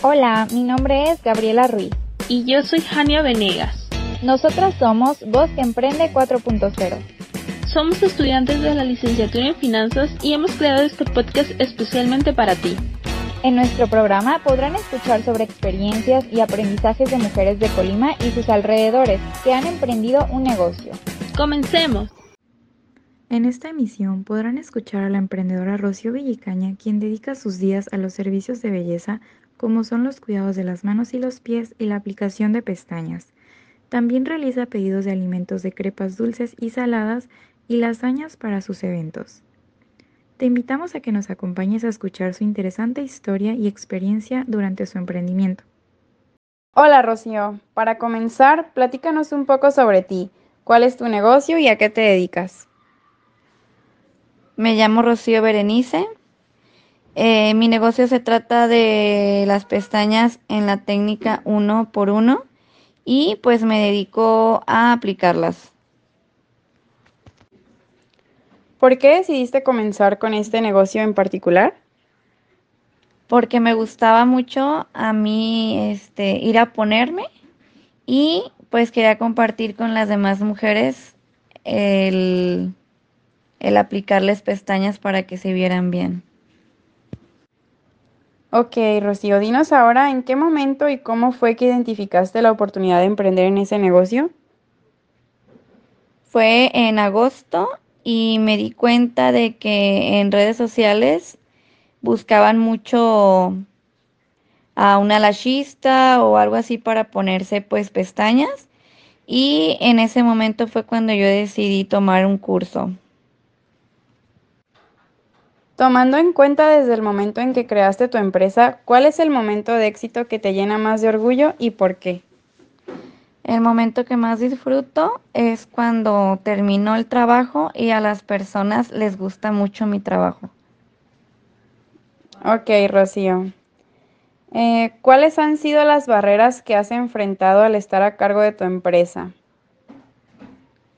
Hola, mi nombre es Gabriela Ruiz. Y yo soy Jania Venegas. Nosotras somos Voz que Emprende 4.0. Somos estudiantes de la licenciatura en finanzas y hemos creado este podcast especialmente para ti. En nuestro programa podrán escuchar sobre experiencias y aprendizajes de mujeres de Colima y sus alrededores que han emprendido un negocio. Comencemos. En esta emisión podrán escuchar a la emprendedora Rocío Villicaña, quien dedica sus días a los servicios de belleza como son los cuidados de las manos y los pies y la aplicación de pestañas. También realiza pedidos de alimentos de crepas dulces y saladas y lasañas para sus eventos. Te invitamos a que nos acompañes a escuchar su interesante historia y experiencia durante su emprendimiento. Hola Rocío, para comenzar, platícanos un poco sobre ti. ¿Cuál es tu negocio y a qué te dedicas? Me llamo Rocío Berenice. Eh, mi negocio se trata de las pestañas en la técnica uno por uno y pues me dedico a aplicarlas. ¿Por qué decidiste comenzar con este negocio en particular? Porque me gustaba mucho a mí este, ir a ponerme y pues quería compartir con las demás mujeres el, el aplicarles pestañas para que se vieran bien. Ok, Rocío, dinos ahora en qué momento y cómo fue que identificaste la oportunidad de emprender en ese negocio. Fue en agosto y me di cuenta de que en redes sociales buscaban mucho a una lashista o algo así para ponerse pues pestañas y en ese momento fue cuando yo decidí tomar un curso. Tomando en cuenta desde el momento en que creaste tu empresa, ¿cuál es el momento de éxito que te llena más de orgullo y por qué? El momento que más disfruto es cuando termino el trabajo y a las personas les gusta mucho mi trabajo. Ok, Rocío. Eh, ¿Cuáles han sido las barreras que has enfrentado al estar a cargo de tu empresa?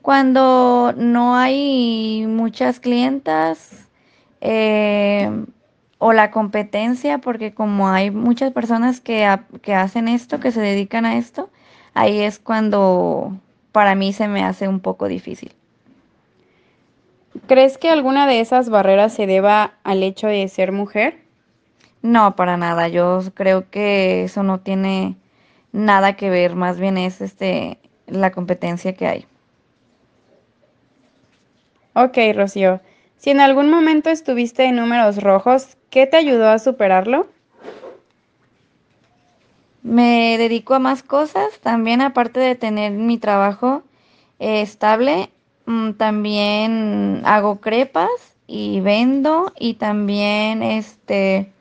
Cuando no hay muchas clientas, eh, o la competencia, porque como hay muchas personas que, que hacen esto, que se dedican a esto, ahí es cuando para mí se me hace un poco difícil. ¿Crees que alguna de esas barreras se deba al hecho de ser mujer? No, para nada. Yo creo que eso no tiene nada que ver, más bien es este la competencia que hay. Ok, Rocío. Si en algún momento estuviste en números rojos, ¿qué te ayudó a superarlo? Me dedico a más cosas, también aparte de tener mi trabajo eh, estable, mm, también hago crepas y vendo y también este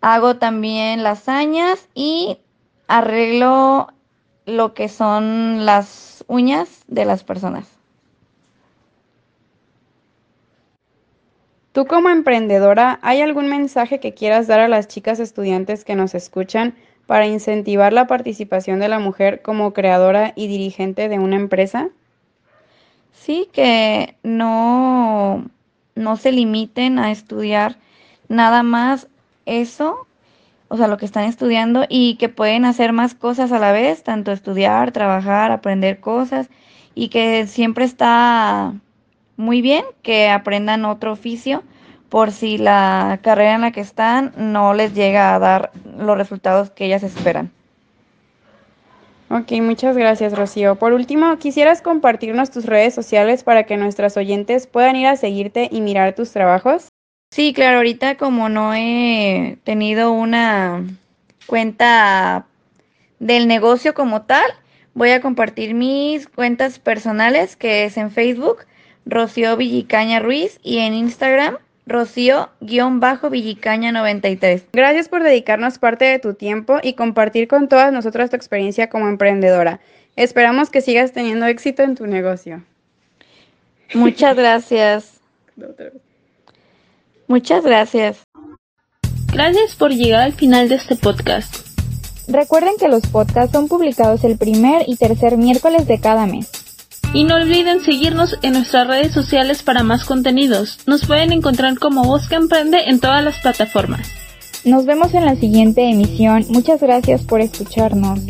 hago también lasañas y arreglo lo que son las uñas de las personas. Tú como emprendedora, ¿hay algún mensaje que quieras dar a las chicas estudiantes que nos escuchan para incentivar la participación de la mujer como creadora y dirigente de una empresa? Sí, que no, no se limiten a estudiar nada más eso, o sea, lo que están estudiando y que pueden hacer más cosas a la vez, tanto estudiar, trabajar, aprender cosas y que siempre está muy bien que aprendan otro oficio por si la carrera en la que están no les llega a dar los resultados que ellas esperan. Ok, muchas gracias Rocío. Por último, ¿quisieras compartirnos tus redes sociales para que nuestras oyentes puedan ir a seguirte y mirar tus trabajos? Sí, claro, ahorita como no he tenido una cuenta del negocio como tal, voy a compartir mis cuentas personales, que es en Facebook, Rocío Villicaña Ruiz y en Instagram Rocío-Villicaña93. Gracias por dedicarnos parte de tu tiempo y compartir con todas nosotras tu experiencia como emprendedora. Esperamos que sigas teniendo éxito en tu negocio. Muchas gracias. Muchas gracias. Gracias por llegar al final de este podcast. Recuerden que los podcasts son publicados el primer y tercer miércoles de cada mes. Y no olviden seguirnos en nuestras redes sociales para más contenidos. Nos pueden encontrar como Voz que Emprende en todas las plataformas. Nos vemos en la siguiente emisión. Muchas gracias por escucharnos.